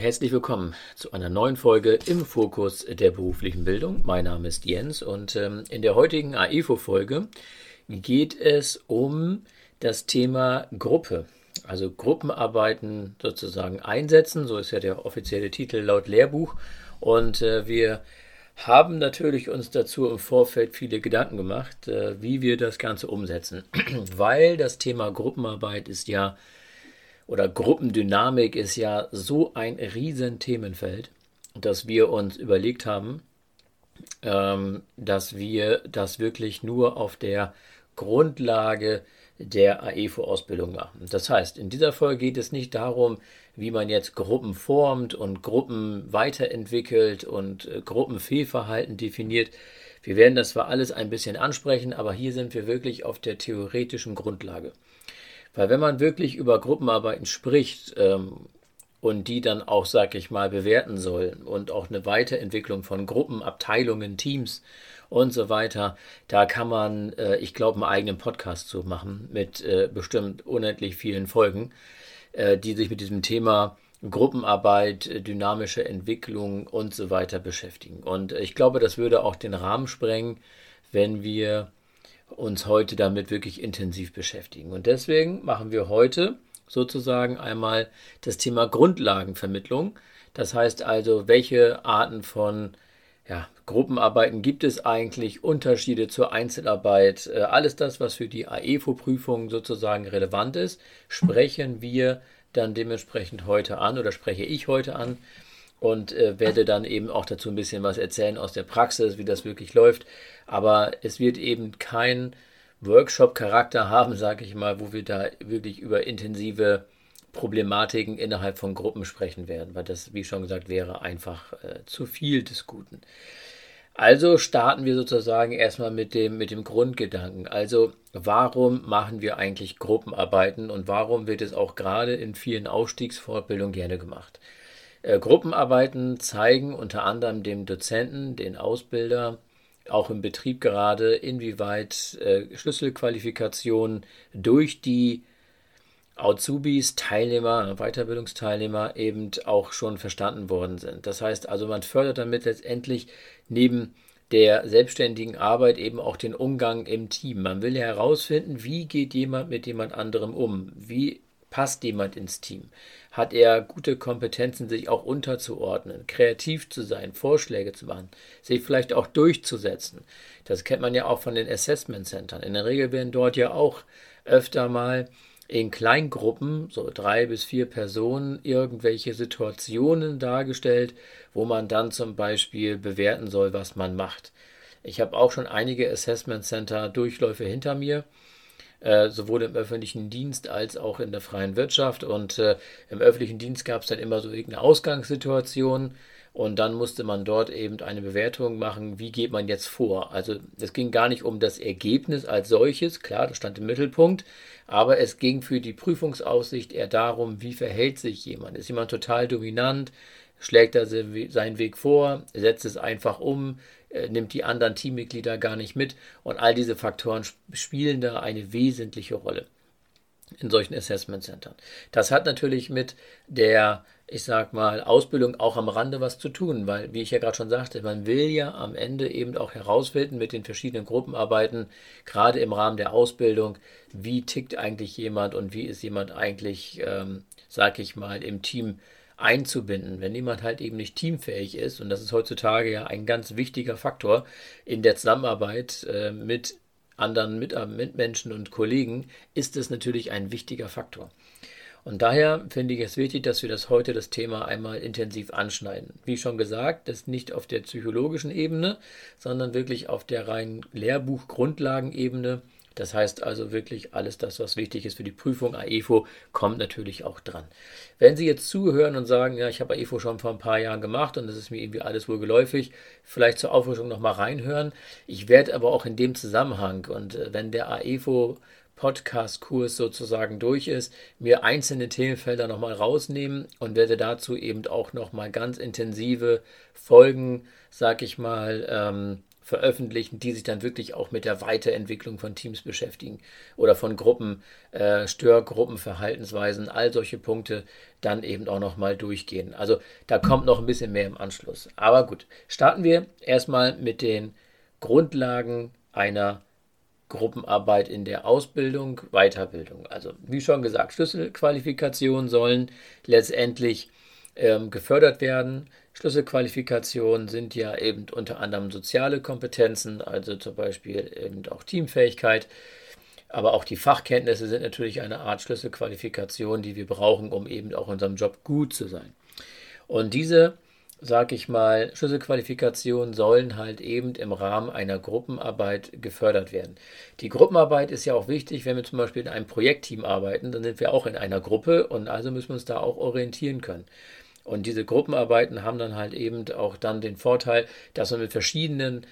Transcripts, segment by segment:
Herzlich willkommen zu einer neuen Folge im Fokus der beruflichen Bildung. Mein Name ist Jens und ähm, in der heutigen AEFO-Folge geht es um das Thema Gruppe. Also Gruppenarbeiten sozusagen einsetzen, so ist ja der offizielle Titel laut Lehrbuch. Und äh, wir haben natürlich uns dazu im Vorfeld viele Gedanken gemacht, äh, wie wir das Ganze umsetzen. Weil das Thema Gruppenarbeit ist ja oder Gruppendynamik ist ja so ein riesen Themenfeld, dass wir uns überlegt haben, ähm, dass wir das wirklich nur auf der Grundlage der AEFO-Ausbildung machen. Das heißt, in dieser Folge geht es nicht darum, wie man jetzt Gruppen formt und Gruppen weiterentwickelt und äh, Gruppenfehlverhalten definiert. Wir werden das zwar alles ein bisschen ansprechen, aber hier sind wir wirklich auf der theoretischen Grundlage. Weil wenn man wirklich über Gruppenarbeiten spricht ähm, und die dann auch, sag ich mal, bewerten soll und auch eine Weiterentwicklung von Gruppen, Abteilungen, Teams und so weiter, da kann man, äh, ich glaube, einen eigenen Podcast zu machen mit äh, bestimmt unendlich vielen Folgen, äh, die sich mit diesem Thema Gruppenarbeit, äh, dynamische Entwicklung und so weiter beschäftigen. Und ich glaube, das würde auch den Rahmen sprengen, wenn wir uns heute damit wirklich intensiv beschäftigen. Und deswegen machen wir heute sozusagen einmal das Thema Grundlagenvermittlung. Das heißt also, welche Arten von ja, Gruppenarbeiten gibt es eigentlich, Unterschiede zur Einzelarbeit, äh, alles das, was für die AEFO-Prüfung sozusagen relevant ist, sprechen wir dann dementsprechend heute an oder spreche ich heute an und äh, werde dann eben auch dazu ein bisschen was erzählen aus der Praxis, wie das wirklich läuft. Aber es wird eben kein Workshop-Charakter haben, sage ich mal, wo wir da wirklich über intensive Problematiken innerhalb von Gruppen sprechen werden, weil das, wie schon gesagt, wäre einfach äh, zu viel des Guten. Also starten wir sozusagen erstmal mit dem, mit dem Grundgedanken. Also warum machen wir eigentlich Gruppenarbeiten und warum wird es auch gerade in vielen Aufstiegsfortbildungen gerne gemacht? Äh, Gruppenarbeiten zeigen unter anderem dem Dozenten, den Ausbilder, auch im Betrieb gerade, inwieweit äh, Schlüsselqualifikationen durch die Azubis, Teilnehmer, Weiterbildungsteilnehmer eben auch schon verstanden worden sind. Das heißt also, man fördert damit letztendlich neben der selbstständigen Arbeit eben auch den Umgang im Team. Man will herausfinden, wie geht jemand mit jemand anderem um? Wie passt jemand ins Team? hat er gute Kompetenzen, sich auch unterzuordnen, kreativ zu sein, Vorschläge zu machen, sich vielleicht auch durchzusetzen. Das kennt man ja auch von den Assessment Centern. In der Regel werden dort ja auch öfter mal in Kleingruppen, so drei bis vier Personen, irgendwelche Situationen dargestellt, wo man dann zum Beispiel bewerten soll, was man macht. Ich habe auch schon einige Assessment Center Durchläufe hinter mir äh, sowohl im öffentlichen Dienst als auch in der freien Wirtschaft. Und äh, im öffentlichen Dienst gab es dann immer so irgendeine Ausgangssituation. Und dann musste man dort eben eine Bewertung machen, wie geht man jetzt vor. Also es ging gar nicht um das Ergebnis als solches, klar, das stand im Mittelpunkt, aber es ging für die Prüfungsaussicht eher darum, wie verhält sich jemand. Ist jemand total dominant, schlägt er seinen Weg vor, setzt es einfach um, äh, nimmt die anderen Teammitglieder gar nicht mit. Und all diese Faktoren spielen da eine wesentliche Rolle in solchen Assessment Centern. Das hat natürlich mit der, ich sag mal, Ausbildung auch am Rande was zu tun, weil, wie ich ja gerade schon sagte, man will ja am Ende eben auch herausfinden mit den verschiedenen Gruppenarbeiten, gerade im Rahmen der Ausbildung, wie tickt eigentlich jemand und wie ist jemand eigentlich, ähm, sag ich mal, im Team einzubinden. Wenn jemand halt eben nicht teamfähig ist, und das ist heutzutage ja ein ganz wichtiger Faktor in der Zusammenarbeit äh, mit anderen äh, Mitmenschen und Kollegen, ist es natürlich ein wichtiger Faktor. Und daher finde ich es wichtig, dass wir das heute das Thema einmal intensiv anschneiden. Wie schon gesagt, das nicht auf der psychologischen Ebene, sondern wirklich auf der reinen Lehrbuch-Grundlagenebene das heißt also wirklich alles das, was wichtig ist für die Prüfung AEFO, kommt natürlich auch dran. Wenn Sie jetzt zuhören und sagen, ja, ich habe AEFO schon vor ein paar Jahren gemacht und das ist mir irgendwie alles wohl geläufig, vielleicht zur Auffrischung nochmal reinhören. Ich werde aber auch in dem Zusammenhang und äh, wenn der AEFO Podcast-Kurs sozusagen durch ist, mir einzelne Themenfelder nochmal rausnehmen und werde dazu eben auch nochmal ganz intensive Folgen, sag ich mal, ähm, veröffentlichen, die sich dann wirklich auch mit der Weiterentwicklung von Teams beschäftigen oder von Gruppen, äh, Störgruppen, Verhaltensweisen, all solche Punkte dann eben auch nochmal durchgehen. Also da kommt noch ein bisschen mehr im Anschluss. Aber gut, starten wir erstmal mit den Grundlagen einer Gruppenarbeit in der Ausbildung, Weiterbildung. Also wie schon gesagt, Schlüsselqualifikationen sollen letztendlich ähm, gefördert werden. Schlüsselqualifikationen sind ja eben unter anderem soziale Kompetenzen, also zum Beispiel eben auch Teamfähigkeit. Aber auch die Fachkenntnisse sind natürlich eine Art Schlüsselqualifikation, die wir brauchen, um eben auch in unserem Job gut zu sein. Und diese, sag ich mal, Schlüsselqualifikationen sollen halt eben im Rahmen einer Gruppenarbeit gefördert werden. Die Gruppenarbeit ist ja auch wichtig, wenn wir zum Beispiel in einem Projektteam arbeiten, dann sind wir auch in einer Gruppe und also müssen wir uns da auch orientieren können. Und diese Gruppenarbeiten haben dann halt eben auch dann den Vorteil, dass man mit verschiedenen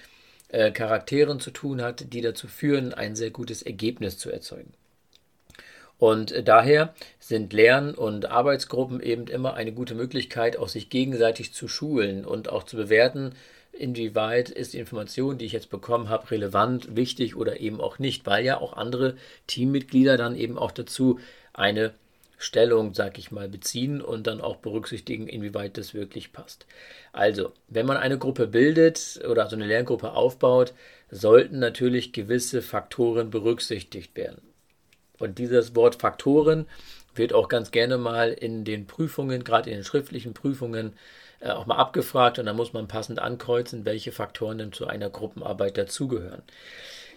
äh, Charakteren zu tun hat, die dazu führen, ein sehr gutes Ergebnis zu erzeugen. Und äh, daher sind Lern- und Arbeitsgruppen eben immer eine gute Möglichkeit, auch sich gegenseitig zu schulen und auch zu bewerten, inwieweit ist die Information, die ich jetzt bekommen habe, relevant, wichtig oder eben auch nicht, weil ja auch andere Teammitglieder dann eben auch dazu eine Stellung, sag ich mal, beziehen und dann auch berücksichtigen, inwieweit das wirklich passt. Also, wenn man eine Gruppe bildet oder so eine Lerngruppe aufbaut, sollten natürlich gewisse Faktoren berücksichtigt werden. Und dieses Wort Faktoren wird auch ganz gerne mal in den Prüfungen, gerade in den schriftlichen Prüfungen, äh, auch mal abgefragt und da muss man passend ankreuzen, welche Faktoren denn zu einer Gruppenarbeit dazugehören.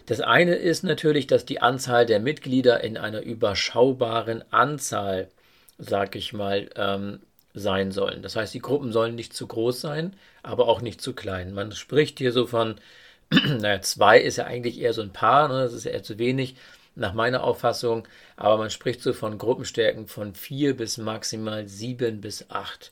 Das eine ist natürlich, dass die Anzahl der Mitglieder in einer überschaubaren Anzahl, sag ich mal, ähm, sein sollen. Das heißt, die Gruppen sollen nicht zu groß sein, aber auch nicht zu klein. Man spricht hier so von, naja, zwei ist ja eigentlich eher so ein Paar, ne? das ist ja eher zu wenig nach meiner Auffassung, aber man spricht so von Gruppenstärken von vier bis maximal sieben bis acht.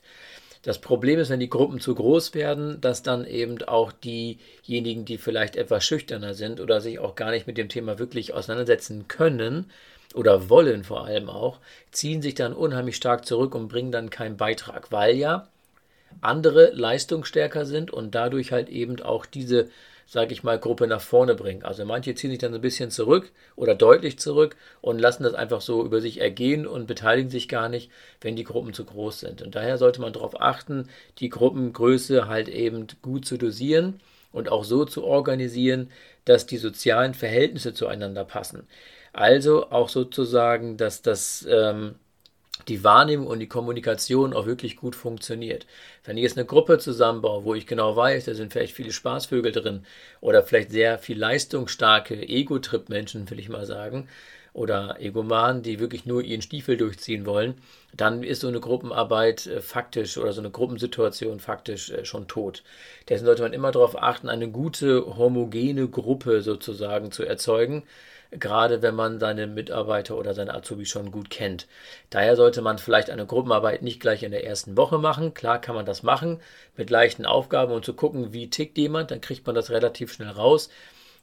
Das Problem ist, wenn die Gruppen zu groß werden, dass dann eben auch diejenigen, die vielleicht etwas schüchterner sind oder sich auch gar nicht mit dem Thema wirklich auseinandersetzen können oder wollen vor allem auch, ziehen sich dann unheimlich stark zurück und bringen dann keinen Beitrag, weil ja andere leistungsstärker sind und dadurch halt eben auch diese sage ich mal, Gruppe nach vorne bringen. Also manche ziehen sich dann ein bisschen zurück oder deutlich zurück und lassen das einfach so über sich ergehen und beteiligen sich gar nicht, wenn die Gruppen zu groß sind. Und daher sollte man darauf achten, die Gruppengröße halt eben gut zu dosieren und auch so zu organisieren, dass die sozialen Verhältnisse zueinander passen. Also auch sozusagen, dass das ähm, die Wahrnehmung und die Kommunikation auch wirklich gut funktioniert. Wenn ich jetzt eine Gruppe zusammenbaue, wo ich genau weiß, da sind vielleicht viele Spaßvögel drin oder vielleicht sehr viel leistungsstarke Ego-Trip-Menschen, will ich mal sagen, oder Egomanen, die wirklich nur ihren Stiefel durchziehen wollen, dann ist so eine Gruppenarbeit äh, faktisch oder so eine Gruppensituation faktisch äh, schon tot. Deswegen sollte man immer darauf achten, eine gute homogene Gruppe sozusagen zu erzeugen, gerade wenn man seine Mitarbeiter oder seine Azubi schon gut kennt. Daher sollte man vielleicht eine Gruppenarbeit nicht gleich in der ersten Woche machen. Klar kann man das machen mit leichten Aufgaben und zu gucken, wie tickt jemand, dann kriegt man das relativ schnell raus.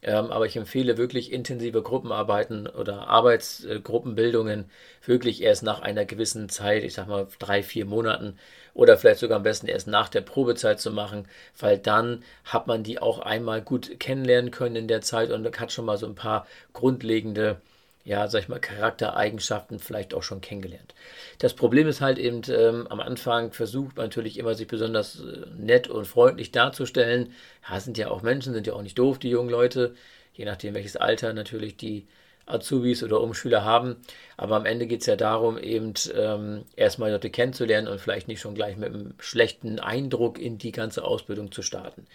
Ähm, aber ich empfehle wirklich intensive Gruppenarbeiten oder Arbeitsgruppenbildungen wirklich erst nach einer gewissen Zeit, ich sag mal drei, vier Monaten oder vielleicht sogar am besten erst nach der Probezeit zu machen, weil dann hat man die auch einmal gut kennenlernen können in der Zeit und hat schon mal so ein paar grundlegende ja, sag ich mal, Charaktereigenschaften vielleicht auch schon kennengelernt. Das Problem ist halt eben, ähm, am Anfang versucht man natürlich immer, sich besonders äh, nett und freundlich darzustellen. Ja, sind ja auch Menschen, sind ja auch nicht doof, die jungen Leute, je nachdem welches Alter natürlich die Azubis oder Umschüler haben. Aber am Ende geht es ja darum, eben ähm, erstmal Leute kennenzulernen und vielleicht nicht schon gleich mit einem schlechten Eindruck in die ganze Ausbildung zu starten.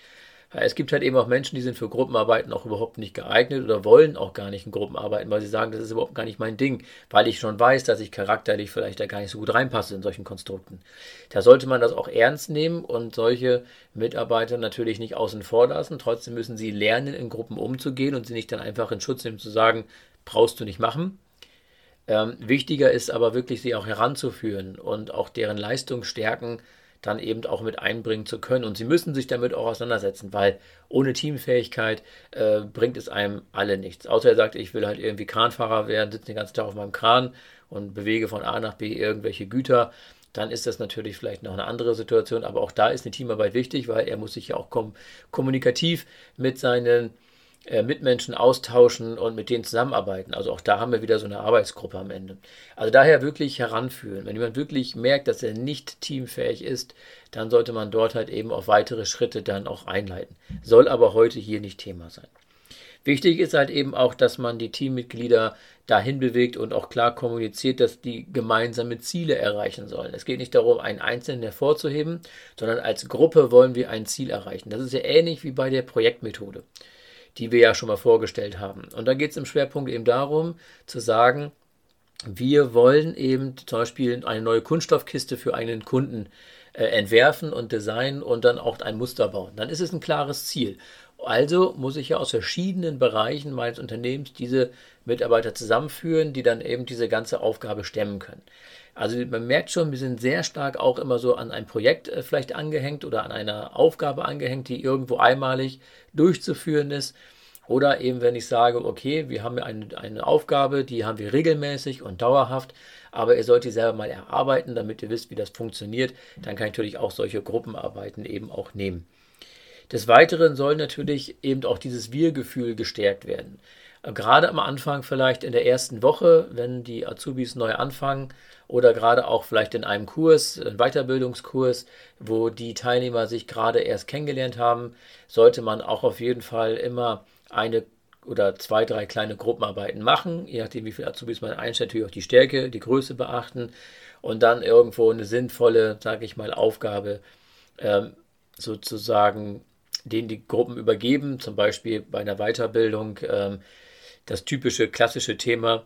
Es gibt halt eben auch Menschen, die sind für Gruppenarbeiten auch überhaupt nicht geeignet oder wollen auch gar nicht in Gruppenarbeiten, weil sie sagen, das ist überhaupt gar nicht mein Ding, weil ich schon weiß, dass ich charakterlich vielleicht da gar nicht so gut reinpasse in solchen Konstrukten. Da sollte man das auch ernst nehmen und solche Mitarbeiter natürlich nicht außen vor lassen. Trotzdem müssen sie lernen, in Gruppen umzugehen und sie nicht dann einfach in Schutz nehmen zu sagen, brauchst du nicht machen. Ähm, wichtiger ist aber wirklich, sie auch heranzuführen und auch deren Leistung stärken, dann eben auch mit einbringen zu können. Und sie müssen sich damit auch auseinandersetzen, weil ohne Teamfähigkeit äh, bringt es einem alle nichts. Außer er sagt, ich will halt irgendwie Kranfahrer werden, sitze den ganzen Tag auf meinem Kran und bewege von A nach B irgendwelche Güter. dann ist das natürlich vielleicht noch eine andere Situation. Aber auch da ist eine Teamarbeit wichtig, weil er muss sich ja auch kom kommunikativ mit seinen Mitmenschen austauschen und mit denen zusammenarbeiten. Also auch da haben wir wieder so eine Arbeitsgruppe am Ende. Also daher wirklich heranführen. Wenn jemand wirklich merkt, dass er nicht teamfähig ist, dann sollte man dort halt eben auf weitere Schritte dann auch einleiten. Soll aber heute hier nicht Thema sein. Wichtig ist halt eben auch, dass man die Teammitglieder dahin bewegt und auch klar kommuniziert, dass die gemeinsame Ziele erreichen sollen. Es geht nicht darum, einen Einzelnen hervorzuheben, sondern als Gruppe wollen wir ein Ziel erreichen. Das ist ja ähnlich wie bei der Projektmethode, die wir ja schon mal vorgestellt haben. Und da geht es im Schwerpunkt eben darum, zu sagen, wir wollen eben zum Beispiel eine neue Kunststoffkiste für einen Kunden äh, entwerfen und designen und dann auch ein Muster bauen. Dann ist es ein klares Ziel. Also muss ich ja aus verschiedenen Bereichen meines Unternehmens diese Mitarbeiter zusammenführen, die dann eben diese ganze Aufgabe stemmen können. Also man merkt schon, wir sind sehr stark auch immer so an ein Projekt äh, vielleicht angehängt oder an einer Aufgabe angehängt, die irgendwo einmalig durchzuführen ist. Oder eben, wenn ich sage, okay, wir haben eine, eine Aufgabe, die haben wir regelmäßig und dauerhaft, aber ihr sollt die selber mal erarbeiten, damit ihr wisst, wie das funktioniert, dann kann ich natürlich auch solche Gruppenarbeiten eben auch nehmen. Des Weiteren soll natürlich eben auch dieses Wir-Gefühl gestärkt werden. Gerade am Anfang vielleicht in der ersten Woche, wenn die Azubis neu anfangen oder gerade auch vielleicht in einem Kurs, einem Weiterbildungskurs, wo die Teilnehmer sich gerade erst kennengelernt haben, sollte man auch auf jeden Fall immer eine oder zwei, drei kleine Gruppenarbeiten machen, je nachdem, wie viele Azubis man einstellt, natürlich auch die Stärke, die Größe beachten und dann irgendwo eine sinnvolle, sage ich mal, Aufgabe ähm, sozusagen denen die Gruppen übergeben, zum Beispiel bei einer Weiterbildung ähm, das typische klassische Thema,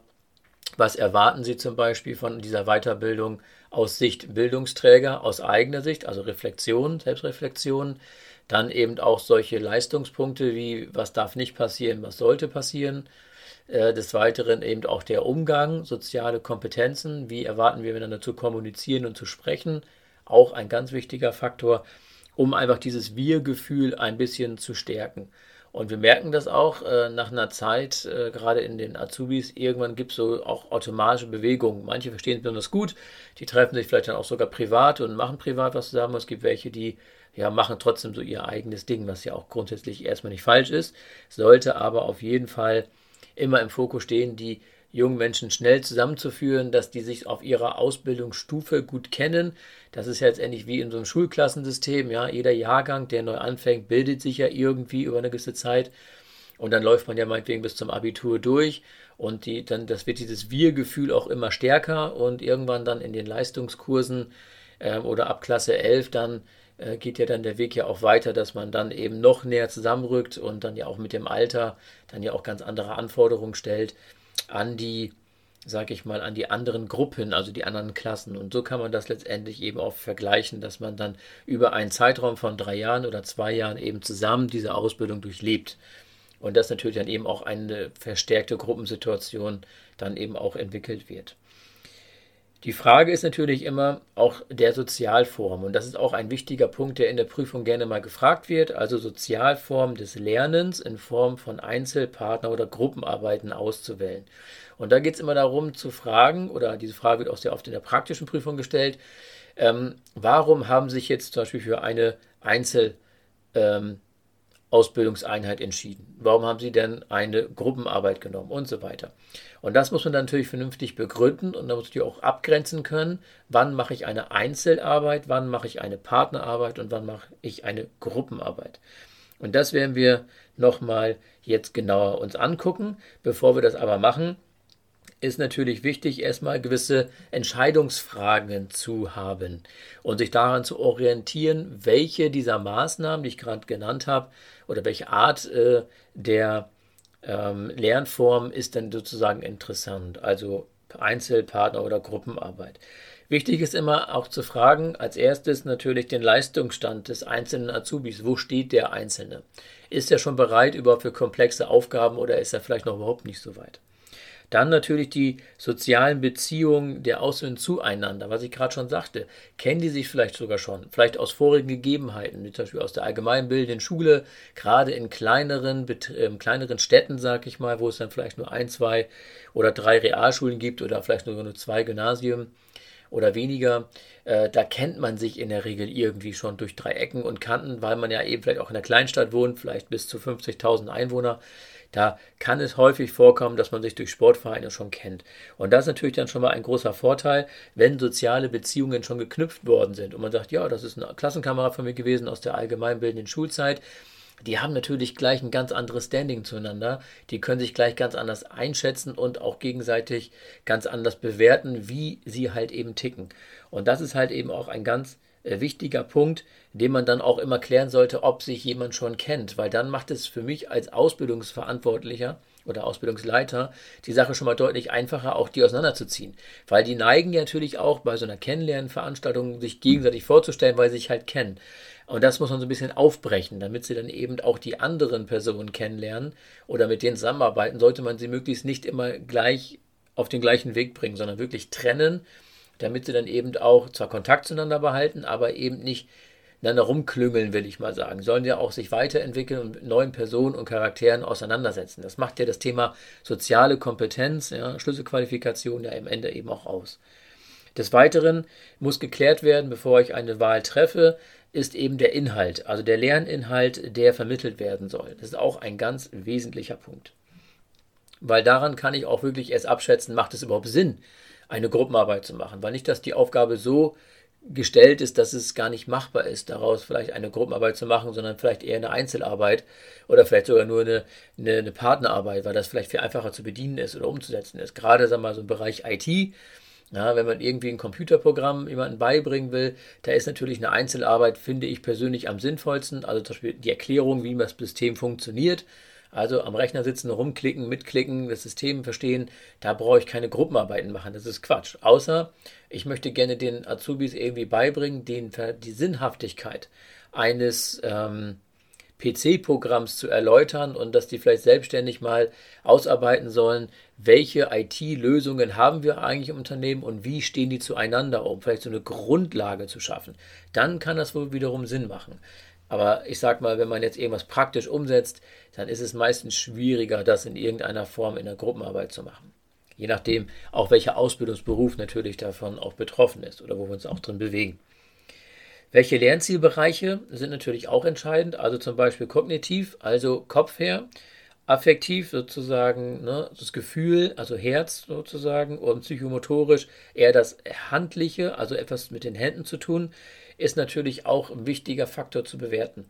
was erwarten Sie zum Beispiel von dieser Weiterbildung aus Sicht Bildungsträger, aus eigener Sicht, also Reflexion, Selbstreflexion, dann eben auch solche Leistungspunkte wie was darf nicht passieren, was sollte passieren. Äh, des Weiteren eben auch der Umgang, soziale Kompetenzen, wie erwarten wir miteinander zu kommunizieren und zu sprechen, auch ein ganz wichtiger Faktor um einfach dieses Wir-Gefühl ein bisschen zu stärken. Und wir merken das auch äh, nach einer Zeit, äh, gerade in den Azubis, irgendwann gibt es so auch automatische Bewegungen. Manche verstehen es besonders gut, die treffen sich vielleicht dann auch sogar privat und machen privat was zusammen. Es gibt welche, die ja, machen trotzdem so ihr eigenes Ding, was ja auch grundsätzlich erstmal nicht falsch ist, sollte aber auf jeden Fall immer im Fokus stehen, die jungen Menschen schnell zusammenzuführen, dass die sich auf ihrer Ausbildungsstufe gut kennen. Das ist ja jetzt ähnlich wie in so einem Schulklassensystem. Ja, jeder Jahrgang, der neu anfängt, bildet sich ja irgendwie über eine gewisse Zeit. Und dann läuft man ja meinetwegen bis zum Abitur durch. Und die, dann, das wird dieses Wir-Gefühl auch immer stärker. Und irgendwann dann in den Leistungskursen äh, oder ab Klasse 11 dann äh, geht ja dann der Weg ja auch weiter, dass man dann eben noch näher zusammenrückt und dann ja auch mit dem Alter dann ja auch ganz andere Anforderungen stellt an die, sag ich mal, an die anderen Gruppen, also die anderen Klassen. Und so kann man das letztendlich eben auch vergleichen, dass man dann über einen Zeitraum von drei Jahren oder zwei Jahren eben zusammen diese Ausbildung durchlebt. Und dass natürlich dann eben auch eine verstärkte Gruppensituation dann eben auch entwickelt wird. Die Frage ist natürlich immer auch der Sozialform. Und das ist auch ein wichtiger Punkt, der in der Prüfung gerne mal gefragt wird. Also Sozialform des Lernens in Form von Einzelpartner- oder Gruppenarbeiten auszuwählen. Und da geht es immer darum zu fragen, oder diese Frage wird auch sehr oft in der praktischen Prüfung gestellt, ähm, warum haben sich jetzt zum Beispiel für eine Einzel- ähm, Ausbildungseinheit entschieden? Warum haben Sie denn eine Gruppenarbeit genommen und so weiter? Und das muss man natürlich vernünftig begründen und da muss ich auch abgrenzen können, wann mache ich eine Einzelarbeit, wann mache ich eine Partnerarbeit und wann mache ich eine Gruppenarbeit. Und das werden wir nochmal jetzt genauer uns angucken. Bevor wir das aber machen, ist natürlich wichtig, erstmal gewisse Entscheidungsfragen zu haben und sich daran zu orientieren, welche dieser Maßnahmen, die ich gerade genannt habe, oder welche Art äh, der ähm, Lernform ist denn sozusagen interessant, also Einzelpartner oder Gruppenarbeit. Wichtig ist immer auch zu fragen, als erstes natürlich den Leistungsstand des einzelnen Azubis. Wo steht der Einzelne? Ist er schon bereit überhaupt für komplexe Aufgaben oder ist er vielleicht noch überhaupt nicht so weit? Dann natürlich die sozialen Beziehungen der Außenwelt zueinander, was ich gerade schon sagte. Kennen die sich vielleicht sogar schon, vielleicht aus vorigen Gegebenheiten, wie zum Beispiel aus der allgemeinbildenden Schule, gerade in kleineren, äh, kleineren Städten, sag ich mal, wo es dann vielleicht nur ein, zwei oder drei Realschulen gibt oder vielleicht nur, nur zwei Gymnasien. oder weniger, äh, da kennt man sich in der Regel irgendwie schon durch drei Ecken und Kanten, weil man ja eben vielleicht auch in einer Kleinstadt wohnt, vielleicht bis zu 50.000 Einwohner. Da kann es häufig vorkommen, dass man sich durch Sportvereine schon kennt. Und das ist natürlich dann schon mal ein großer Vorteil, wenn soziale Beziehungen schon geknüpft worden sind. Und man sagt, ja, das ist eine Klassenkamerad von mir gewesen aus der allgemeinbildenden Schulzeit die haben natürlich gleich ein ganz anderes Standing zueinander. Die können sich gleich ganz anders einschätzen und auch gegenseitig ganz anders bewerten, wie sie halt eben ticken. Und das ist halt eben auch ein ganz wichtiger Punkt, den man dann auch immer klären sollte, ob sich jemand schon kennt, weil dann macht es für mich als Ausbildungsverantwortlicher oder Ausbildungsleiter die Sache schon mal deutlich einfacher, auch die auseinanderzuziehen. Weil die neigen ja natürlich auch bei so einer Kennenlernveranstaltung sich gegenseitig vorzustellen, weil sie sich halt kennen. Und das muss man so ein bisschen aufbrechen, damit sie dann eben auch die anderen Personen kennenlernen oder mit denen zusammenarbeiten, sollte man sie möglichst nicht immer gleich auf den gleichen Weg bringen, sondern wirklich trennen, damit sie dann eben auch zwar Kontakt zueinander behalten, aber eben nicht miteinander rumklüngeln, will ich mal sagen. Sollen ja auch sich weiterentwickeln und mit neuen Personen und Charakteren auseinandersetzen. Das macht ja das Thema soziale Kompetenz, ja, Schlüsselqualifikation ja im Ende eben auch aus. Des Weiteren muss geklärt werden, bevor ich eine Wahl treffe, ist eben der Inhalt, also der Lerninhalt, der vermittelt werden soll. Das ist auch ein ganz wesentlicher Punkt. Weil daran kann ich auch wirklich erst abschätzen, macht es überhaupt Sinn, eine Gruppenarbeit zu machen. Weil nicht, dass die Aufgabe so gestellt ist, dass es gar nicht machbar ist, daraus vielleicht eine Gruppenarbeit zu machen, sondern vielleicht eher eine Einzelarbeit oder vielleicht sogar nur eine, eine, eine Partnerarbeit, weil das vielleicht viel einfacher zu bedienen ist oder umzusetzen ist. Gerade, sagen wir mal, so im Bereich IT, ja, wenn man irgendwie ein Computerprogramm jemandem beibringen will, da ist natürlich eine Einzelarbeit, finde ich persönlich am sinnvollsten. Also zum Beispiel die Erklärung, wie das System funktioniert. Also am Rechner sitzen, rumklicken, mitklicken, das System verstehen. Da brauche ich keine Gruppenarbeiten machen. Das ist Quatsch. Außer ich möchte gerne den Azubis irgendwie beibringen, den, die Sinnhaftigkeit eines ähm, PC-Programms zu erläutern und dass die vielleicht selbstständig mal ausarbeiten sollen, welche IT-Lösungen haben wir eigentlich im Unternehmen und wie stehen die zueinander, um vielleicht so eine Grundlage zu schaffen. Dann kann das wohl wiederum Sinn machen. Aber ich sag mal, wenn man jetzt irgendwas praktisch umsetzt, dann ist es meistens schwieriger, das in irgendeiner Form in der Gruppenarbeit zu machen. Je nachdem, auch welcher Ausbildungsberuf natürlich davon auch betroffen ist oder wo wir uns auch drin bewegen. Welche Lernzielbereiche sind natürlich auch entscheidend, also zum Beispiel kognitiv, also Kopf her, affektiv sozusagen ne, das Gefühl, also Herz sozusagen und psychomotorisch eher das Handliche, also etwas mit den Händen zu tun, ist natürlich auch ein wichtiger Faktor zu bewerten.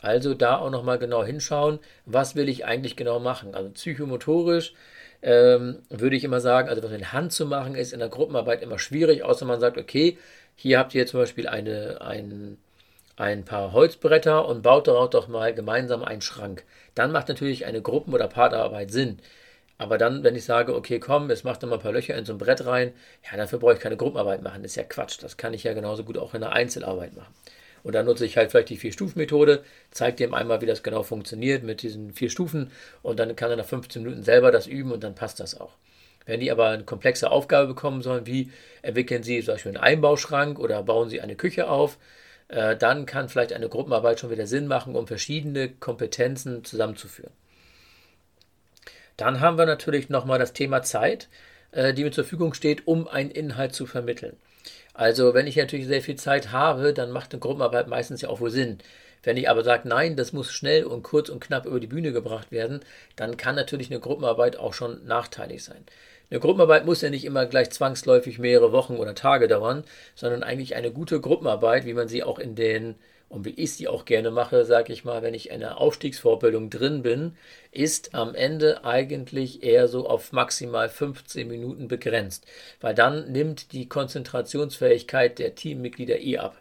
Also da auch nochmal genau hinschauen, was will ich eigentlich genau machen. Also psychomotorisch ähm, würde ich immer sagen, also was mit Hand zu machen ist in der Gruppenarbeit immer schwierig, außer man sagt, okay, hier habt ihr zum Beispiel eine, ein, ein paar Holzbretter und baut darauf doch mal gemeinsam einen Schrank. Dann macht natürlich eine Gruppen- oder Partnerarbeit Sinn. Aber dann, wenn ich sage, okay, komm, jetzt macht doch mal ein paar Löcher in so ein Brett rein, ja, dafür brauche ich keine Gruppenarbeit machen. Das ist ja Quatsch. Das kann ich ja genauso gut auch in einer Einzelarbeit machen. Und dann nutze ich halt vielleicht die Vier-Stufen-Methode, zeige dem einmal, wie das genau funktioniert mit diesen vier Stufen und dann kann er nach 15 Minuten selber das üben und dann passt das auch. Wenn die aber eine komplexe Aufgabe bekommen sollen, wie entwickeln sie zum Beispiel einen Einbauschrank oder bauen sie eine Küche auf, äh, dann kann vielleicht eine Gruppenarbeit schon wieder Sinn machen, um verschiedene Kompetenzen zusammenzuführen. Dann haben wir natürlich nochmal das Thema Zeit, äh, die mir zur Verfügung steht, um einen Inhalt zu vermitteln. Also wenn ich natürlich sehr viel Zeit habe, dann macht eine Gruppenarbeit meistens ja auch wohl Sinn. Wenn ich aber sage, nein, das muss schnell und kurz und knapp über die Bühne gebracht werden, dann kann natürlich eine Gruppenarbeit auch schon nachteilig sein. Eine Gruppenarbeit muss ja nicht immer gleich zwangsläufig mehrere Wochen oder Tage dauern, sondern eigentlich eine gute Gruppenarbeit, wie man sie auch in den und wie ich sie auch gerne mache, sage ich mal, wenn ich in einer Aufstiegsvorbildung drin bin, ist am Ende eigentlich eher so auf maximal 15 Minuten begrenzt, weil dann nimmt die Konzentrationsfähigkeit der Teammitglieder eh ab.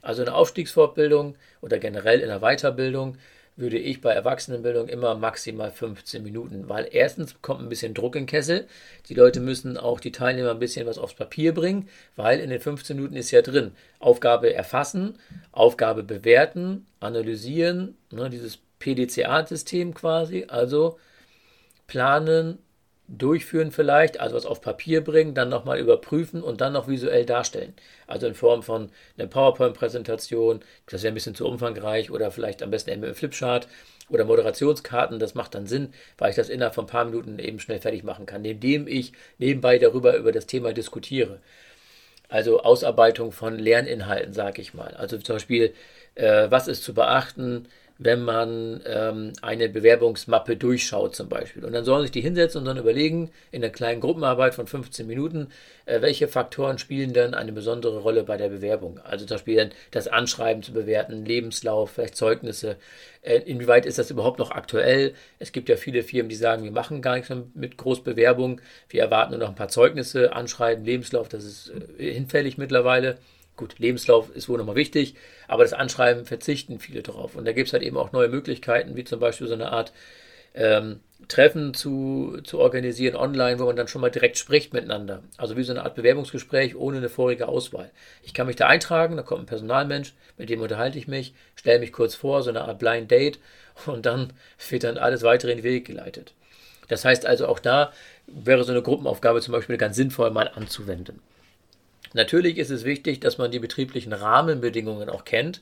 Also eine Aufstiegsfortbildung oder generell in der Weiterbildung würde ich bei Erwachsenenbildung immer maximal 15 Minuten, weil erstens kommt ein bisschen Druck in den Kessel. Die Leute müssen auch die Teilnehmer ein bisschen was aufs Papier bringen, weil in den 15 Minuten ist ja drin Aufgabe erfassen, Aufgabe bewerten, analysieren, ne, dieses PDCA-System quasi, also planen, durchführen vielleicht, also was auf Papier bringen, dann nochmal überprüfen und dann noch visuell darstellen. Also in Form von einer PowerPoint-Präsentation, das wäre ein bisschen zu umfangreich oder vielleicht am besten mit einem Flipchart oder Moderationskarten, das macht dann Sinn, weil ich das innerhalb von ein paar Minuten eben schnell fertig machen kann, indem ich nebenbei darüber über das Thema diskutiere. Also Ausarbeitung von Lerninhalten, sage ich mal. Also zum Beispiel, äh, was ist zu beachten, wenn man ähm, eine Bewerbungsmappe durchschaut zum Beispiel. Und dann sollen sich die hinsetzen und dann überlegen, in einer kleinen Gruppenarbeit von 15 Minuten, äh, welche Faktoren spielen denn eine besondere Rolle bei der Bewerbung. Also zum Beispiel das Anschreiben zu bewerten, Lebenslauf, vielleicht Zeugnisse. Äh, inwieweit ist das überhaupt noch aktuell? Es gibt ja viele Firmen, die sagen, wir machen gar nichts mit Großbewerbung. Wir erwarten nur noch ein paar Zeugnisse, Anschreiben, Lebenslauf, das ist äh, hinfällig mittlerweile. Gut, Lebenslauf ist wohl nochmal wichtig, aber das Anschreiben verzichten viele darauf. Und da gibt es halt eben auch neue Möglichkeiten, wie zum Beispiel so eine Art ähm, Treffen zu, zu organisieren online, wo man dann schon mal direkt spricht miteinander. Also wie so eine Art Bewerbungsgespräch ohne eine vorige Auswahl. Ich kann mich da eintragen, da kommt ein Personalmensch, mit dem unterhalte ich mich, stelle mich kurz vor, so eine Art Blind Date und dann wird dann alles weitere in den Weg geleitet. Das heißt also auch da wäre so eine Gruppenaufgabe zum Beispiel ganz sinnvoll mal anzuwenden. Natürlich ist es wichtig, dass man die betrieblichen Rahmenbedingungen auch kennt,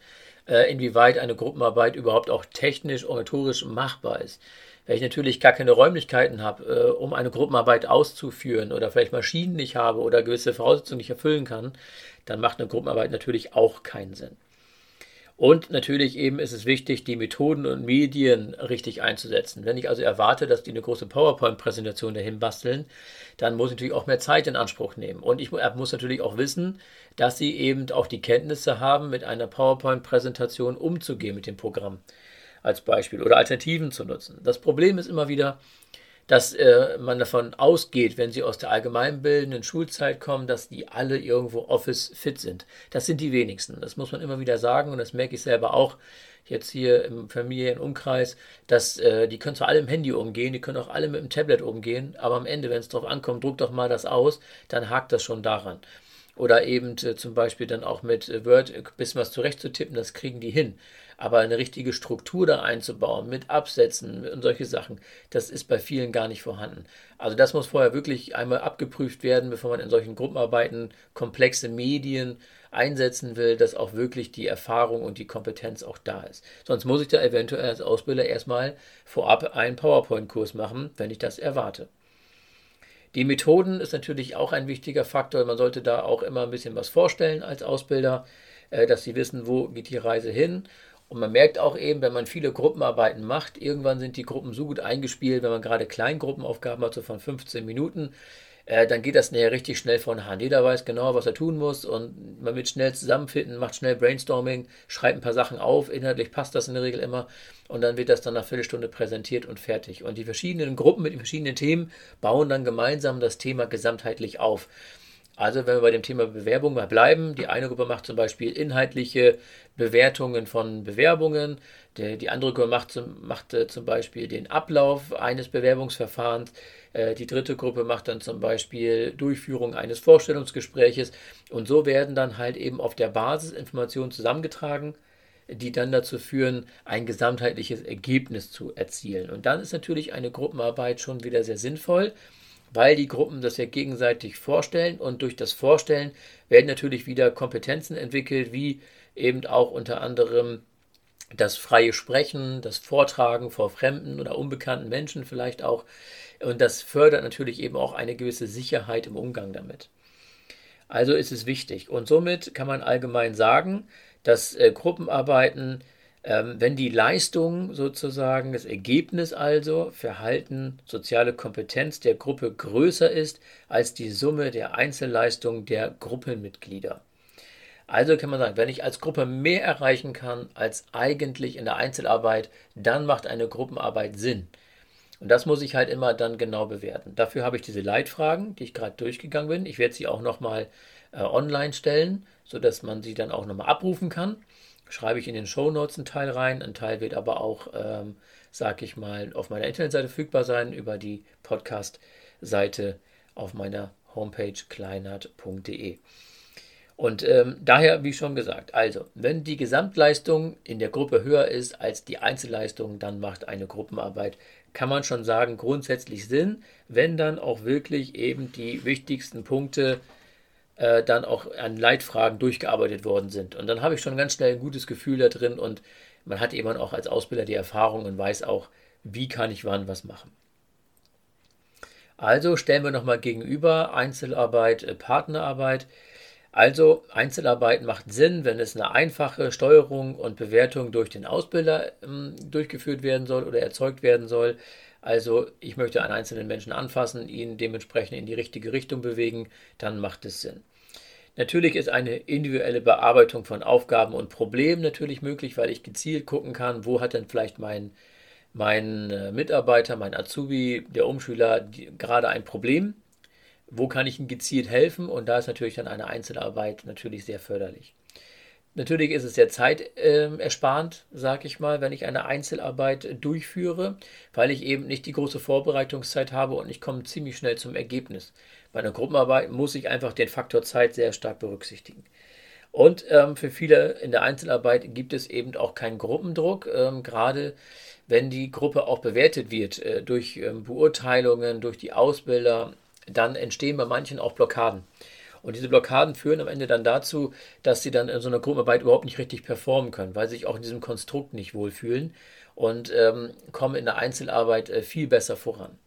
äh, inwieweit eine Gruppenarbeit überhaupt auch technisch, organisatorisch machbar ist. Wenn ich natürlich gar keine Räumlichkeiten habe, äh, um eine Gruppenarbeit auszuführen oder vielleicht Maschinen nicht habe oder gewisse Voraussetzungen nicht erfüllen kann, dann macht eine Gruppenarbeit natürlich auch keinen Sinn. Und natürlich eben ist es wichtig, die Methoden und Medien richtig einzusetzen. Wenn ich also erwarte, dass die eine große PowerPoint-Präsentation dahin basteln, dann muss ich natürlich auch mehr Zeit in Anspruch nehmen. Und ich muss natürlich auch wissen, dass sie eben auch die Kenntnisse haben, mit einer PowerPoint-Präsentation umzugehen mit dem Programm als Beispiel oder Alternativen zu nutzen. Das Problem ist immer wieder, dass äh, man davon ausgeht, wenn sie aus der allgemeinbildenden Schulzeit kommen, dass die alle irgendwo Office-fit sind. Das sind die wenigsten. Das muss man immer wieder sagen und das merke ich selber auch jetzt hier im Familienumkreis, dass äh, die können zwar alle im Handy umgehen, die können auch alle mit dem Tablet umgehen, aber am Ende, wenn es darauf ankommt, druck doch mal das aus, dann hakt das schon daran. Oder eben äh, zum Beispiel dann auch mit äh, Word ein bisschen was zurechtzutippen, das kriegen die hin. Aber eine richtige Struktur da einzubauen, mit Absätzen und solche Sachen, das ist bei vielen gar nicht vorhanden. Also das muss vorher wirklich einmal abgeprüft werden, bevor man in solchen Gruppenarbeiten komplexe Medien einsetzen will, dass auch wirklich die Erfahrung und die Kompetenz auch da ist. Sonst muss ich da eventuell als Ausbilder erstmal vorab einen PowerPoint-Kurs machen, wenn ich das erwarte. Die Methoden ist natürlich auch ein wichtiger Faktor. Man sollte da auch immer ein bisschen was vorstellen als Ausbilder, äh, dass sie wissen, wo geht die Reise hin und man merkt auch eben, wenn man viele Gruppenarbeiten macht, irgendwann sind die Gruppen so gut eingespielt, wenn man gerade Kleingruppenaufgaben hat, so von 15 Minuten, äh, dann geht das näher richtig schnell von Hand. Jeder weiß genau, was er tun muss und man wird schnell zusammenfinden, macht schnell Brainstorming, schreibt ein paar Sachen auf, inhaltlich passt das in der Regel immer und dann wird das dann nach Viertelstunde präsentiert und fertig. Und die verschiedenen Gruppen mit den verschiedenen Themen bauen dann gemeinsam das Thema gesamtheitlich auf. Also wenn wir bei dem Thema Bewerbung mal bleiben, die eine Gruppe macht zum Beispiel inhaltliche Bewertungen von Bewerbungen, die, die andere Gruppe macht zum, macht äh, zum Beispiel den Ablauf eines Bewerbungsverfahrens, äh, die dritte Gruppe macht dann zum Beispiel Durchführung eines Vorstellungsgespräches und so werden dann halt eben auf der Basis Informationen zusammengetragen, die dann dazu führen, ein gesamtheitliches Ergebnis zu erzielen. Und dann ist natürlich eine Gruppenarbeit schon wieder sehr sinnvoll weil die Gruppen das ja gegenseitig vorstellen und durch das Vorstellen werden natürlich wieder Kompetenzen entwickelt, wie eben auch unter anderem das freie Sprechen, das Vortragen vor fremden oder unbekannten Menschen vielleicht auch. Und das fördert natürlich eben auch eine gewisse Sicherheit im Umgang damit. Also ist es wichtig. Und somit kann man allgemein sagen, dass äh, Gruppenarbeiten wenn die Leistung sozusagen, das Ergebnis also, Verhalten, soziale Kompetenz der Gruppe größer ist als die Summe der Einzelleistungen der Gruppenmitglieder. Also kann man sagen, wenn ich als Gruppe mehr erreichen kann als eigentlich in der Einzelarbeit, dann macht eine Gruppenarbeit Sinn. Und das muss ich halt immer dann genau bewerten. Dafür habe ich diese Leitfragen, die ich gerade durchgegangen bin. Ich werde sie auch nochmal äh, online stellen, sodass man sie dann auch nochmal abrufen kann schreibe ich in den Show Notes einen Teil rein. Ein Teil wird aber auch, ähm, sag ich mal, auf meiner Internetseite verfügbar sein, über die Podcast-Seite auf meiner Homepage kleinert.de. Und ähm, daher, wie schon gesagt, also, wenn die Gesamtleistung in der Gruppe höher ist als die Einzelleistung, dann macht eine Gruppenarbeit, kann man schon sagen, grundsätzlich Sinn, wenn dann auch wirklich eben die wichtigsten Punkte äh, dann auch an Leitfragen durchgearbeitet worden sind. Und dann habe ich schon ganz schnell ein gutes Gefühl da drin und man hat eben auch als Ausbilder die Erfahrung und weiß auch, wie kann ich wann was machen. Also stellen wir nochmal gegenüber Einzelarbeit, äh, Partnerarbeit. Also Einzelarbeit macht Sinn, wenn es eine einfache Steuerung und Bewertung durch den Ausbilder ähm, durchgeführt werden soll oder erzeugt werden soll. Also ich möchte einen einzelnen Menschen anfassen, ihn dementsprechend in die richtige Richtung bewegen, dann macht es Sinn. Natürlich ist eine individuelle Bearbeitung von Aufgaben und Problemen natürlich möglich, weil ich gezielt gucken kann, wo hat denn vielleicht mein, mein äh, Mitarbeiter, mein Azubi, der Umschüler die, gerade ein Problem, wo kann ich ihm gezielt helfen und da ist natürlich dann eine Einzelarbeit natürlich sehr förderlich. Natürlich ist es sehr zeitersparend, äh, sage ich mal, wenn ich eine Einzelarbeit durchführe, weil ich eben nicht die große Vorbereitungszeit habe und ich komme ziemlich schnell zum Ergebnis. Bei einer Gruppenarbeit muss ich einfach den Faktor Zeit sehr stark berücksichtigen. Und ähm, für viele in der Einzelarbeit gibt es eben auch keinen Gruppendruck, ähm, gerade wenn die Gruppe auch bewertet wird äh, durch ähm, Beurteilungen, durch die Ausbilder, dann entstehen bei manchen auch Blockaden. Und diese Blockaden führen am Ende dann dazu, dass sie dann in so einer Gruppenarbeit überhaupt nicht richtig performen können, weil sie sich auch in diesem Konstrukt nicht wohlfühlen und ähm, kommen in der Einzelarbeit äh, viel besser voran.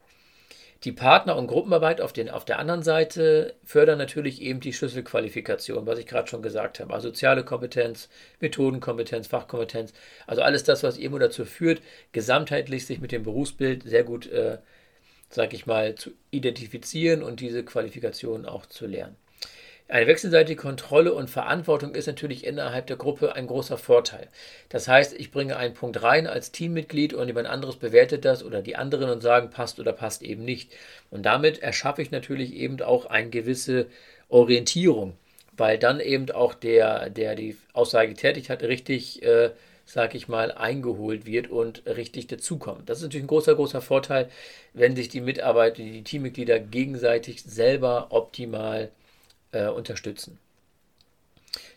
Die Partner- und Gruppenarbeit auf, den, auf der anderen Seite fördern natürlich eben die Schlüsselqualifikation, was ich gerade schon gesagt habe. Also soziale Kompetenz, Methodenkompetenz, Fachkompetenz, also alles das, was eben dazu führt, gesamtheitlich sich mit dem Berufsbild sehr gut, äh, sag ich mal, zu identifizieren und diese Qualifikation auch zu lernen. Eine wechselseitige Kontrolle und Verantwortung ist natürlich innerhalb der Gruppe ein großer Vorteil. Das heißt, ich bringe einen Punkt rein als Teammitglied und jemand anderes bewertet das oder die anderen und sagen, passt oder passt eben nicht. Und damit erschaffe ich natürlich eben auch eine gewisse Orientierung, weil dann eben auch der, der die Aussage getätigt hat, richtig, äh, sag ich mal, eingeholt wird und richtig dazukommt. Das ist natürlich ein großer, großer Vorteil, wenn sich die Mitarbeiter, die Teammitglieder gegenseitig selber optimal äh, unterstützen.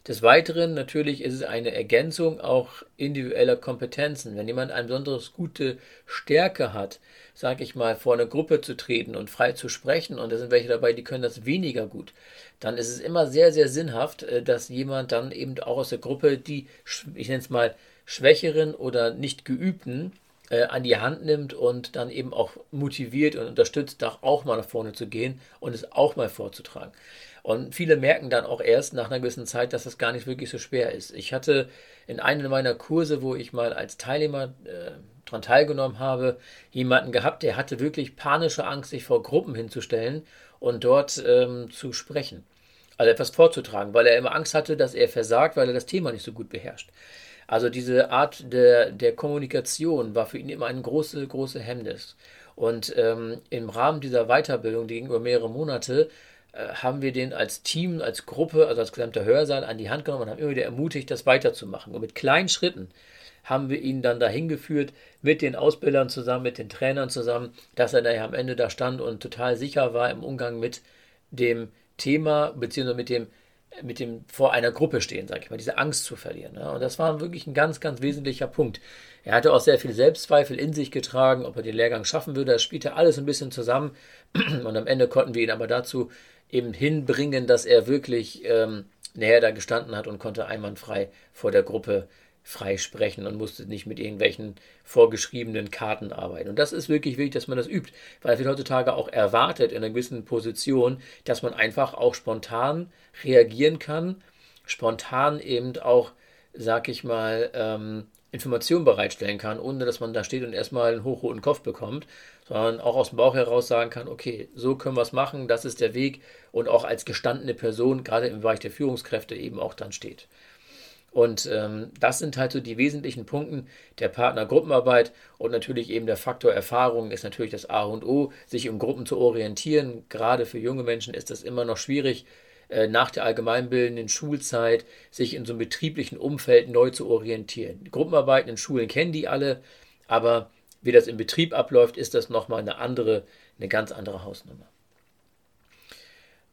Des Weiteren natürlich ist es eine Ergänzung auch individueller Kompetenzen. Wenn jemand eine besonders gute Stärke hat, sage ich mal, vor eine Gruppe zu treten und frei zu sprechen, und da sind welche dabei, die können das weniger gut, dann ist es immer sehr, sehr sinnhaft, äh, dass jemand dann eben auch aus der Gruppe die, ich nenne es mal, schwächeren oder nicht geübten äh, an die Hand nimmt und dann eben auch motiviert und unterstützt, auch mal nach vorne zu gehen und es auch mal vorzutragen. Und viele merken dann auch erst nach einer gewissen Zeit, dass das gar nicht wirklich so schwer ist. Ich hatte in einem meiner Kurse, wo ich mal als Teilnehmer äh, daran teilgenommen habe, jemanden gehabt, der hatte wirklich panische Angst, sich vor Gruppen hinzustellen und dort ähm, zu sprechen. Also etwas vorzutragen, weil er immer Angst hatte, dass er versagt, weil er das Thema nicht so gut beherrscht. Also diese Art der, der Kommunikation war für ihn immer ein große, große Hemmnis. Und ähm, im Rahmen dieser Weiterbildung, die ging über mehrere Monate, haben wir den als Team, als Gruppe, also als gesamter Hörsaal an die Hand genommen und haben immer wieder ermutigt, das weiterzumachen. Und mit kleinen Schritten haben wir ihn dann dahin geführt, mit den Ausbildern zusammen, mit den Trainern zusammen, dass er daher am Ende da stand und total sicher war im Umgang mit dem Thema, beziehungsweise mit dem, mit dem vor einer Gruppe stehen, sage ich mal, diese Angst zu verlieren. Ja. Und das war wirklich ein ganz, ganz wesentlicher Punkt. Er hatte auch sehr viel Selbstzweifel in sich getragen, ob er den Lehrgang schaffen würde. Das spielte alles ein bisschen zusammen. Und am Ende konnten wir ihn aber dazu eben hinbringen, dass er wirklich ähm, näher da gestanden hat und konnte einwandfrei vor der Gruppe frei sprechen und musste nicht mit irgendwelchen vorgeschriebenen Karten arbeiten. Und das ist wirklich wichtig, dass man das übt, weil es wird heutzutage auch erwartet in einer gewissen Position, dass man einfach auch spontan reagieren kann, spontan eben auch, sag ich mal, ähm, Informationen bereitstellen kann, ohne dass man da steht und erstmal einen hochroten Kopf bekommt, sondern auch aus dem Bauch heraus sagen kann, okay, so können wir es machen, das ist der Weg und auch als gestandene Person, gerade im Bereich der Führungskräfte, eben auch dann steht. Und ähm, das sind halt so die wesentlichen Punkte der Partnergruppenarbeit und natürlich eben der Faktor Erfahrung ist natürlich das A und O, sich in Gruppen zu orientieren. Gerade für junge Menschen ist das immer noch schwierig, nach der allgemeinbildenden Schulzeit sich in so einem betrieblichen Umfeld neu zu orientieren. Gruppenarbeiten in Schulen kennen die alle, aber wie das im Betrieb abläuft, ist das nochmal eine andere, eine ganz andere Hausnummer.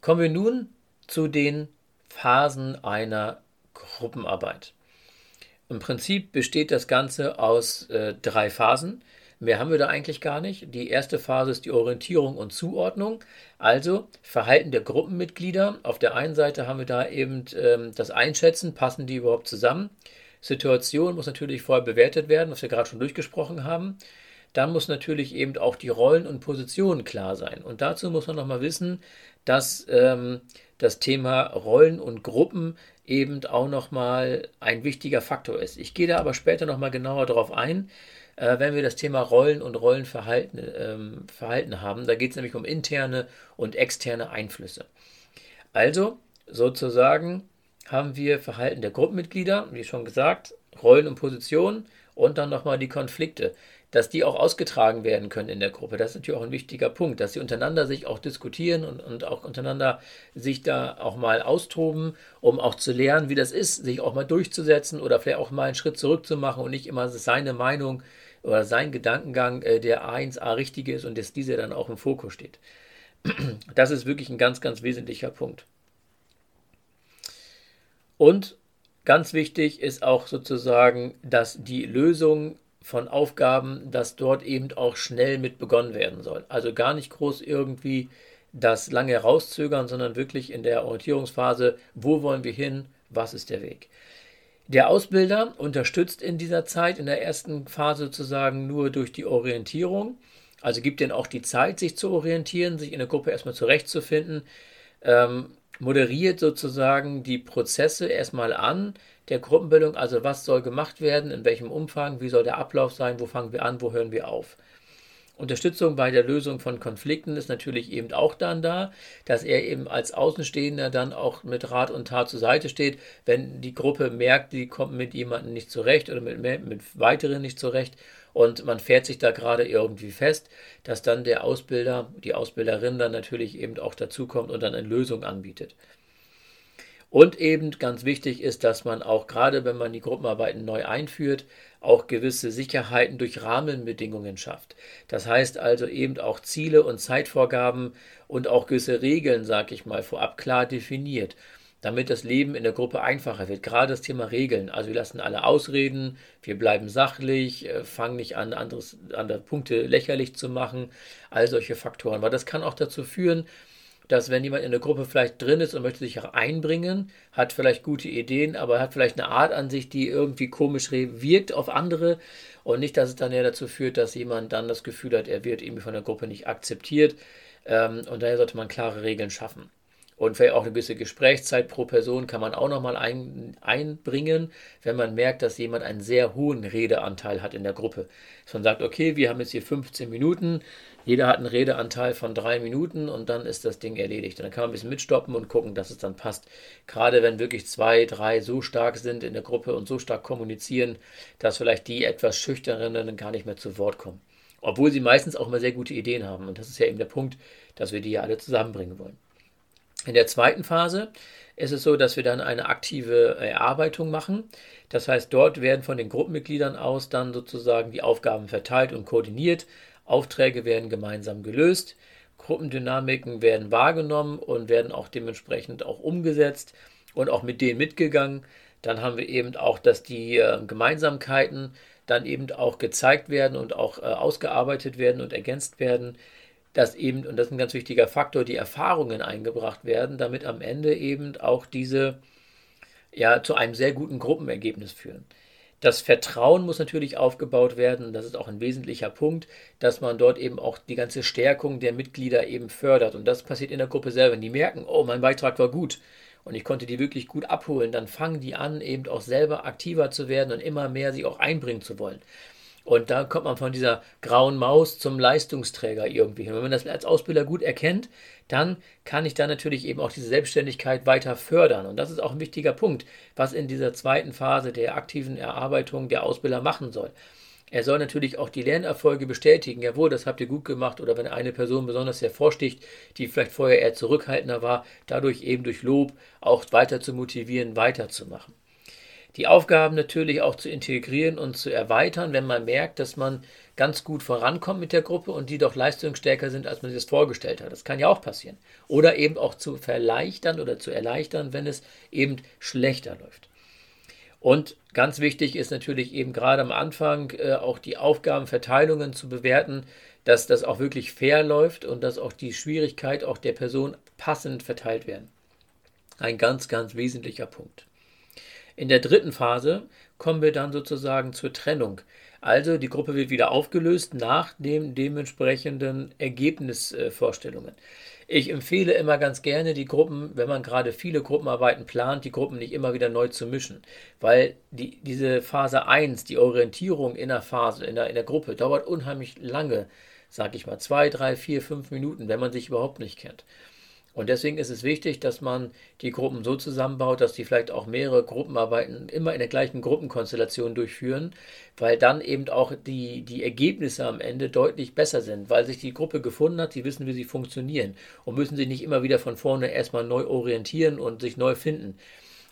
Kommen wir nun zu den Phasen einer Gruppenarbeit. Im Prinzip besteht das Ganze aus äh, drei Phasen. Mehr haben wir da eigentlich gar nicht. Die erste Phase ist die Orientierung und Zuordnung. Also Verhalten der Gruppenmitglieder. Auf der einen Seite haben wir da eben ähm, das Einschätzen, passen die überhaupt zusammen. Situation muss natürlich vorher bewertet werden, was wir gerade schon durchgesprochen haben. Dann muss natürlich eben auch die Rollen und Positionen klar sein. Und dazu muss man nochmal wissen, dass ähm, das Thema Rollen und Gruppen eben auch nochmal ein wichtiger Faktor ist. Ich gehe da aber später nochmal genauer darauf ein, äh, wenn wir das Thema Rollen und Rollenverhalten ähm, Verhalten haben. Da geht es nämlich um interne und externe Einflüsse. Also sozusagen haben wir Verhalten der Gruppenmitglieder, wie schon gesagt, Rollen und Positionen und dann nochmal die Konflikte dass die auch ausgetragen werden können in der Gruppe. Das ist natürlich auch ein wichtiger Punkt, dass sie untereinander sich auch diskutieren und, und auch untereinander sich da auch mal austoben, um auch zu lernen, wie das ist, sich auch mal durchzusetzen oder vielleicht auch mal einen Schritt zurück zu machen und nicht immer seine Meinung oder sein Gedankengang äh, der A1A richtige ist und dass dieser dann auch im Fokus steht. Das ist wirklich ein ganz, ganz wesentlicher Punkt. Und ganz wichtig ist auch sozusagen, dass die Lösung von Aufgaben, dass dort eben auch schnell mit begonnen werden soll. Also gar nicht groß irgendwie das lange rauszögern, sondern wirklich in der Orientierungsphase, wo wollen wir hin, was ist der Weg. Der Ausbilder unterstützt in dieser Zeit, in der ersten Phase sozusagen nur durch die Orientierung, also gibt denen auch die Zeit, sich zu orientieren, sich in der Gruppe erstmal zurechtzufinden, ähm, moderiert sozusagen die Prozesse erstmal an, der Gruppenbildung, also was soll gemacht werden, in welchem Umfang, wie soll der Ablauf sein, wo fangen wir an, wo hören wir auf. Unterstützung bei der Lösung von Konflikten ist natürlich eben auch dann da, dass er eben als Außenstehender dann auch mit Rat und Tat zur Seite steht, wenn die Gruppe merkt, die kommt mit jemandem nicht zurecht oder mit, mit weiteren nicht zurecht und man fährt sich da gerade irgendwie fest, dass dann der Ausbilder, die Ausbilderin dann natürlich eben auch dazukommt und dann eine Lösung anbietet. Und eben ganz wichtig ist, dass man auch gerade, wenn man die Gruppenarbeiten neu einführt, auch gewisse Sicherheiten durch Rahmenbedingungen schafft. Das heißt also eben auch Ziele und Zeitvorgaben und auch gewisse Regeln, sage ich mal, vorab klar definiert, damit das Leben in der Gruppe einfacher wird. Gerade das Thema Regeln. Also wir lassen alle ausreden, wir bleiben sachlich, äh, fangen nicht an, anderes, andere Punkte lächerlich zu machen, all solche Faktoren. Weil das kann auch dazu führen, dass wenn jemand in der Gruppe vielleicht drin ist und möchte sich auch einbringen, hat vielleicht gute Ideen, aber hat vielleicht eine Art an sich, die irgendwie komisch wirkt auf andere und nicht, dass es dann ja dazu führt, dass jemand dann das Gefühl hat, er wird irgendwie von der Gruppe nicht akzeptiert ähm, und daher sollte man klare Regeln schaffen. Und vielleicht auch eine gewisse Gesprächszeit pro Person kann man auch nochmal ein, einbringen, wenn man merkt, dass jemand einen sehr hohen Redeanteil hat in der Gruppe. Dass man sagt, okay, wir haben jetzt hier 15 Minuten, jeder hat einen Redeanteil von drei Minuten und dann ist das Ding erledigt. Dann kann man ein bisschen mitstoppen und gucken, dass es dann passt. Gerade wenn wirklich zwei, drei so stark sind in der Gruppe und so stark kommunizieren, dass vielleicht die etwas schüchternen gar nicht mehr zu Wort kommen. Obwohl sie meistens auch immer sehr gute Ideen haben. Und das ist ja eben der Punkt, dass wir die ja alle zusammenbringen wollen. In der zweiten Phase ist es so, dass wir dann eine aktive Erarbeitung machen. Das heißt, dort werden von den Gruppenmitgliedern aus dann sozusagen die Aufgaben verteilt und koordiniert. Aufträge werden gemeinsam gelöst, Gruppendynamiken werden wahrgenommen und werden auch dementsprechend auch umgesetzt und auch mit denen mitgegangen. Dann haben wir eben auch, dass die äh, Gemeinsamkeiten dann eben auch gezeigt werden und auch äh, ausgearbeitet werden und ergänzt werden, dass eben, und das ist ein ganz wichtiger Faktor, die Erfahrungen eingebracht werden, damit am Ende eben auch diese ja zu einem sehr guten Gruppenergebnis führen. Das Vertrauen muss natürlich aufgebaut werden. Das ist auch ein wesentlicher Punkt, dass man dort eben auch die ganze Stärkung der Mitglieder eben fördert. Und das passiert in der Gruppe selber. Wenn die merken, oh, mein Beitrag war gut und ich konnte die wirklich gut abholen, dann fangen die an, eben auch selber aktiver zu werden und immer mehr sich auch einbringen zu wollen. Und da kommt man von dieser grauen Maus zum Leistungsträger irgendwie hin. Wenn man das als Ausbilder gut erkennt, dann kann ich da natürlich eben auch diese Selbstständigkeit weiter fördern. Und das ist auch ein wichtiger Punkt, was in dieser zweiten Phase der aktiven Erarbeitung der Ausbilder machen soll. Er soll natürlich auch die Lernerfolge bestätigen. Jawohl, das habt ihr gut gemacht. Oder wenn eine Person besonders hervorsticht, die vielleicht vorher eher zurückhaltender war, dadurch eben durch Lob auch weiter zu motivieren, weiterzumachen die Aufgaben natürlich auch zu integrieren und zu erweitern, wenn man merkt, dass man ganz gut vorankommt mit der Gruppe und die doch leistungsstärker sind, als man sich das vorgestellt hat. Das kann ja auch passieren. Oder eben auch zu verleichtern oder zu erleichtern, wenn es eben schlechter läuft. Und ganz wichtig ist natürlich eben gerade am Anfang äh, auch die Aufgabenverteilungen zu bewerten, dass das auch wirklich fair läuft und dass auch die Schwierigkeit auch der Person passend verteilt werden. Ein ganz, ganz wesentlicher Punkt. In der dritten Phase kommen wir dann sozusagen zur Trennung. Also die Gruppe wird wieder aufgelöst nach den dementsprechenden Ergebnisvorstellungen. Ich empfehle immer ganz gerne die Gruppen, wenn man gerade viele Gruppenarbeiten plant, die Gruppen nicht immer wieder neu zu mischen. Weil die, diese Phase 1, die Orientierung in der Phase, in der, in der Gruppe, dauert unheimlich lange, sag ich mal, zwei, drei, vier, fünf Minuten, wenn man sich überhaupt nicht kennt. Und deswegen ist es wichtig, dass man die Gruppen so zusammenbaut, dass die vielleicht auch mehrere Gruppenarbeiten immer in der gleichen Gruppenkonstellation durchführen, weil dann eben auch die, die Ergebnisse am Ende deutlich besser sind, weil sich die Gruppe gefunden hat, sie wissen, wie sie funktionieren und müssen sich nicht immer wieder von vorne erstmal neu orientieren und sich neu finden.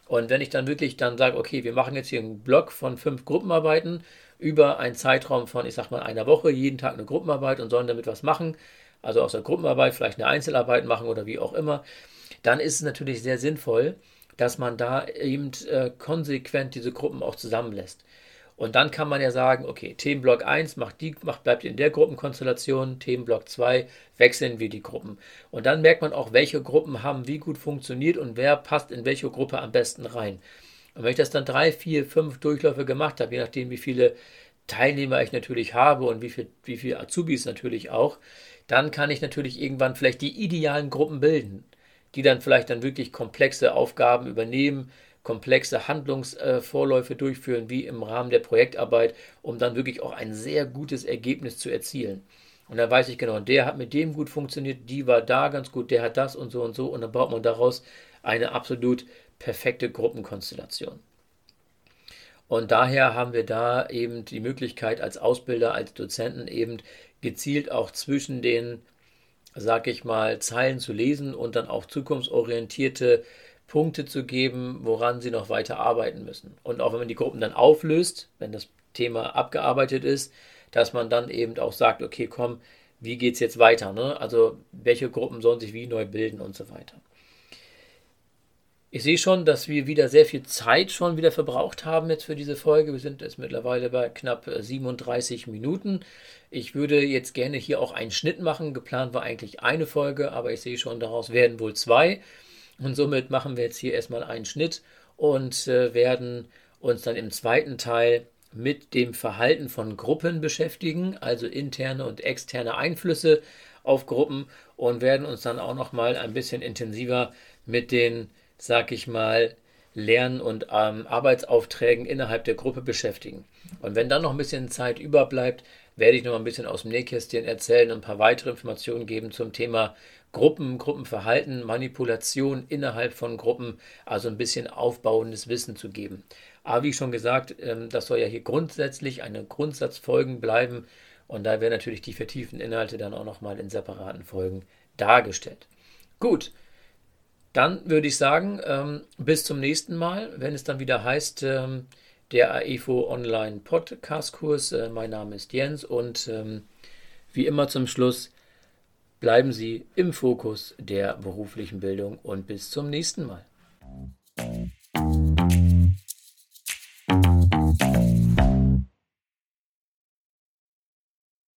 Und wenn ich dann wirklich dann sage, okay, wir machen jetzt hier einen Block von fünf Gruppenarbeiten über einen Zeitraum von, ich sag mal, einer Woche, jeden Tag eine Gruppenarbeit und sollen damit was machen, also aus der Gruppenarbeit vielleicht eine Einzelarbeit machen oder wie auch immer, dann ist es natürlich sehr sinnvoll, dass man da eben äh, konsequent diese Gruppen auch zusammenlässt. Und dann kann man ja sagen, okay, Themenblock 1 macht die, macht, bleibt in der Gruppenkonstellation, Themenblock 2 wechseln wir die Gruppen. Und dann merkt man auch, welche Gruppen haben wie gut funktioniert und wer passt in welche Gruppe am besten rein. Und wenn ich das dann drei, vier, fünf Durchläufe gemacht habe, je nachdem, wie viele Teilnehmer ich natürlich habe und wie viele wie viel Azubis natürlich auch, dann kann ich natürlich irgendwann vielleicht die idealen Gruppen bilden, die dann vielleicht dann wirklich komplexe Aufgaben übernehmen, komplexe Handlungsvorläufe durchführen, wie im Rahmen der Projektarbeit, um dann wirklich auch ein sehr gutes Ergebnis zu erzielen. Und dann weiß ich genau, der hat mit dem gut funktioniert, die war da ganz gut, der hat das und so und so. Und dann baut man daraus eine absolut perfekte Gruppenkonstellation. Und daher haben wir da eben die Möglichkeit als Ausbilder, als Dozenten eben gezielt auch zwischen den, sag ich mal, Zeilen zu lesen und dann auch zukunftsorientierte Punkte zu geben, woran sie noch weiter arbeiten müssen. Und auch wenn man die Gruppen dann auflöst, wenn das Thema abgearbeitet ist, dass man dann eben auch sagt, okay, komm, wie geht es jetzt weiter? Ne? Also welche Gruppen sollen sich wie neu bilden und so weiter. Ich sehe schon, dass wir wieder sehr viel Zeit schon wieder verbraucht haben jetzt für diese Folge. Wir sind jetzt mittlerweile bei knapp 37 äh, Minuten. Ich würde jetzt gerne hier auch einen Schnitt machen. Geplant war eigentlich eine Folge, aber ich sehe schon, daraus werden wohl zwei. Und somit machen wir jetzt hier erstmal einen Schnitt und äh, werden uns dann im zweiten Teil mit dem Verhalten von Gruppen beschäftigen, also interne und externe Einflüsse auf Gruppen und werden uns dann auch noch mal ein bisschen intensiver mit den sag ich mal, Lern- und ähm, Arbeitsaufträgen innerhalb der Gruppe beschäftigen. Und wenn dann noch ein bisschen Zeit überbleibt, werde ich noch ein bisschen aus dem Nähkästchen erzählen und ein paar weitere Informationen geben zum Thema Gruppen, Gruppenverhalten, Manipulation innerhalb von Gruppen, also ein bisschen aufbauendes Wissen zu geben. Aber wie schon gesagt, ähm, das soll ja hier grundsätzlich eine Grundsatzfolgen bleiben und da werden natürlich die vertieften Inhalte dann auch nochmal in separaten Folgen dargestellt. Gut, dann würde ich sagen, ähm, bis zum nächsten Mal, wenn es dann wieder heißt, ähm, der AEFO Online Podcast Kurs. Äh, mein Name ist Jens und ähm, wie immer zum Schluss bleiben Sie im Fokus der beruflichen Bildung und bis zum nächsten Mal.